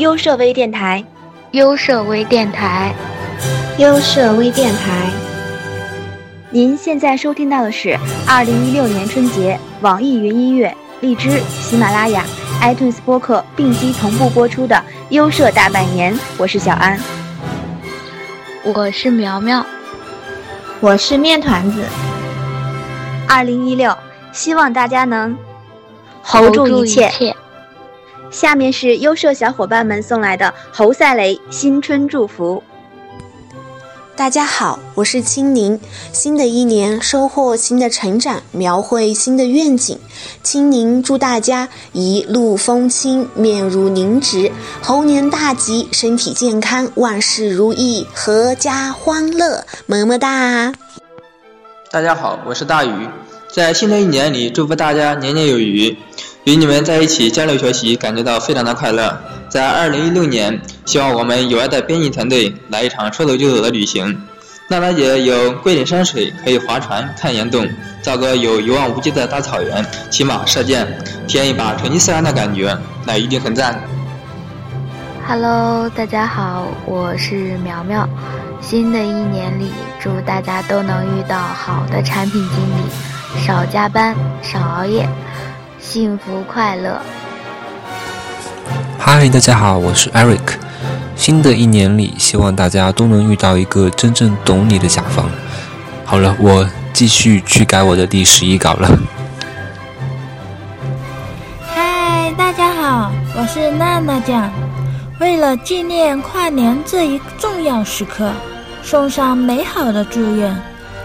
优设微电台，优设微电台，优设微电台。您现在收听到的是二零一六年春节网易云音乐、荔枝、喜马拉雅、iTunes 播客并机同步播出的优设大拜年。我是小安，我是苗苗，我是面团子。二零一六，希望大家能 hold 住一切。下面是优设小伙伴们送来的侯赛雷新春祝福。大家好，我是青柠。新的一年收获新的成长，描绘新的愿景。青柠祝大家一路风轻，面如凝脂，猴年大吉，身体健康，万事如意，阖家欢乐。么么哒！大家好，我是大鱼。在新的一年里，祝福大家年年有余。与你们在一起交流学习，感觉到非常的快乐。在二零一六年，希望我们有爱的编辑团队来一场说走就走的旅行。娜娜姐有桂林山水，可以划船看岩洞；赵哥有一望无际的大草原，骑马射箭，体验一把成吉思汗的感觉，那一定很赞。Hello，大家好，我是苗苗。新的一年里，祝大家都能遇到好的产品经理，少加班，少熬夜。幸福快乐。嗨，大家好，我是 Eric。新的一年里，希望大家都能遇到一个真正懂你的甲方。好了，我继续去改我的第十一稿了。嗨，大家好，我是娜娜酱。为了纪念跨年这一重要时刻，送上美好的祝愿。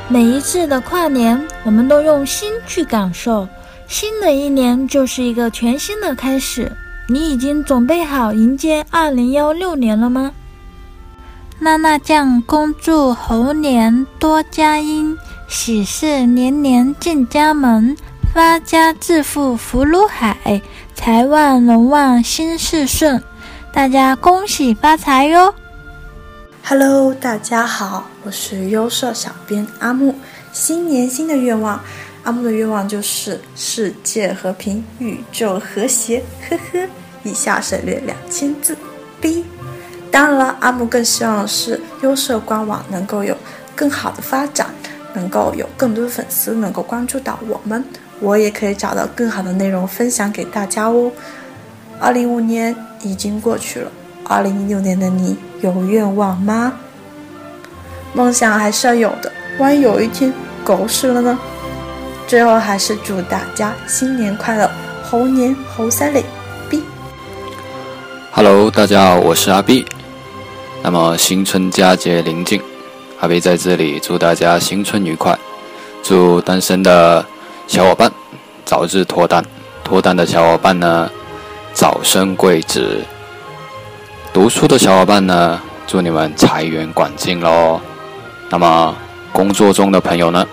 每一次的跨年，我们都用心去感受。新的一年就是一个全新的开始，你已经准备好迎接二零幺六年了吗？娜娜酱恭祝猴年多佳音，喜事年年进家门，发家致富福如海，财旺人旺心事顺，大家恭喜发财哟！Hello，大家好，我是优设小编阿木，新年新的愿望。阿木的愿望就是世界和平，宇宙和谐。呵呵，以下省略两千字。B，当然了，阿木更希望的是优设官网能够有更好的发展，能够有更多的粉丝能够关注到我们，我也可以找到更好的内容分享给大家哦。二零一五年已经过去了，二零一六年的你有愿望吗？梦想还是要有的，万一有一天狗屎了呢？最后还是祝大家新年快乐，猴年猴赛雷，B。Hello，大家好，我是阿 B。那么新春佳节临近，阿 B 在这里祝大家新春愉快，祝单身的小伙伴早日脱单，脱单的小伙伴呢早生贵子，读书的小伙伴呢祝你们财源广进喽。那么工作中的朋友呢？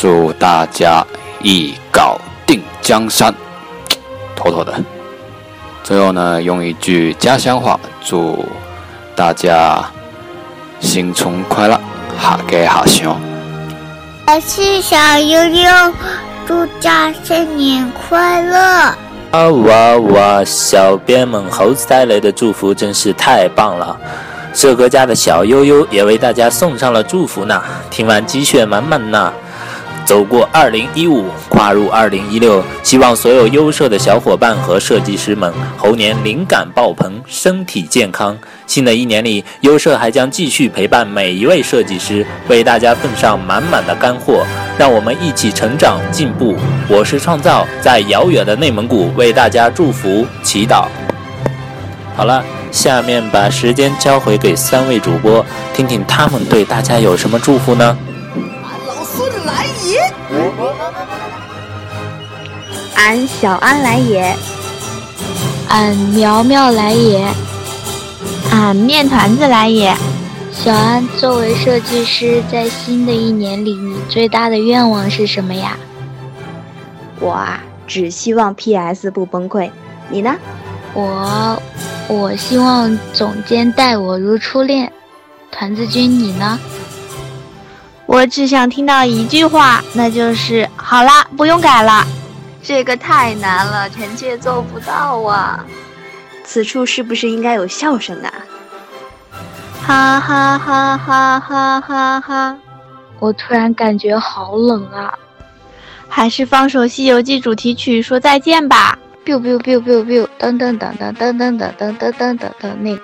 祝大家一搞定江山，妥妥的。最后呢，用一句家乡话，祝大家新春快乐，哈给哈熊。我是小悠悠，祝大家新年快乐。哇哇哇！小编们猴子带来的祝福真是太棒了，社哥家的小悠悠也为大家送上了祝福呢。听完鸡血满满呐。走过二零一五，跨入二零一六，希望所有优秀的小伙伴和设计师们猴年灵感爆棚，身体健康。新的一年里，优设还将继续陪伴每一位设计师，为大家奉上满满的干货，让我们一起成长进步。我是创造，在遥远的内蒙古为大家祝福祈祷。好了，下面把时间交回给三位主播，听听他们对大家有什么祝福呢？俺小安来也，俺苗苗来也，俺面团子来也。小安，作为设计师，在新的一年里，你最大的愿望是什么呀？我啊，只希望 PS 不崩溃。你呢？我，我希望总监待我如初恋。团子君，你呢？我只想听到一句话，那就是好啦，不用改了。这个太难了，臣妾做不到啊。此处是不是应该有笑声啊？哈哈哈哈哈哈哈！我突然感觉好冷啊！还是放首《西游记》主题曲说再见吧。biu biu biu biu biu，噔噔噔噔噔噔噔噔噔噔噔那。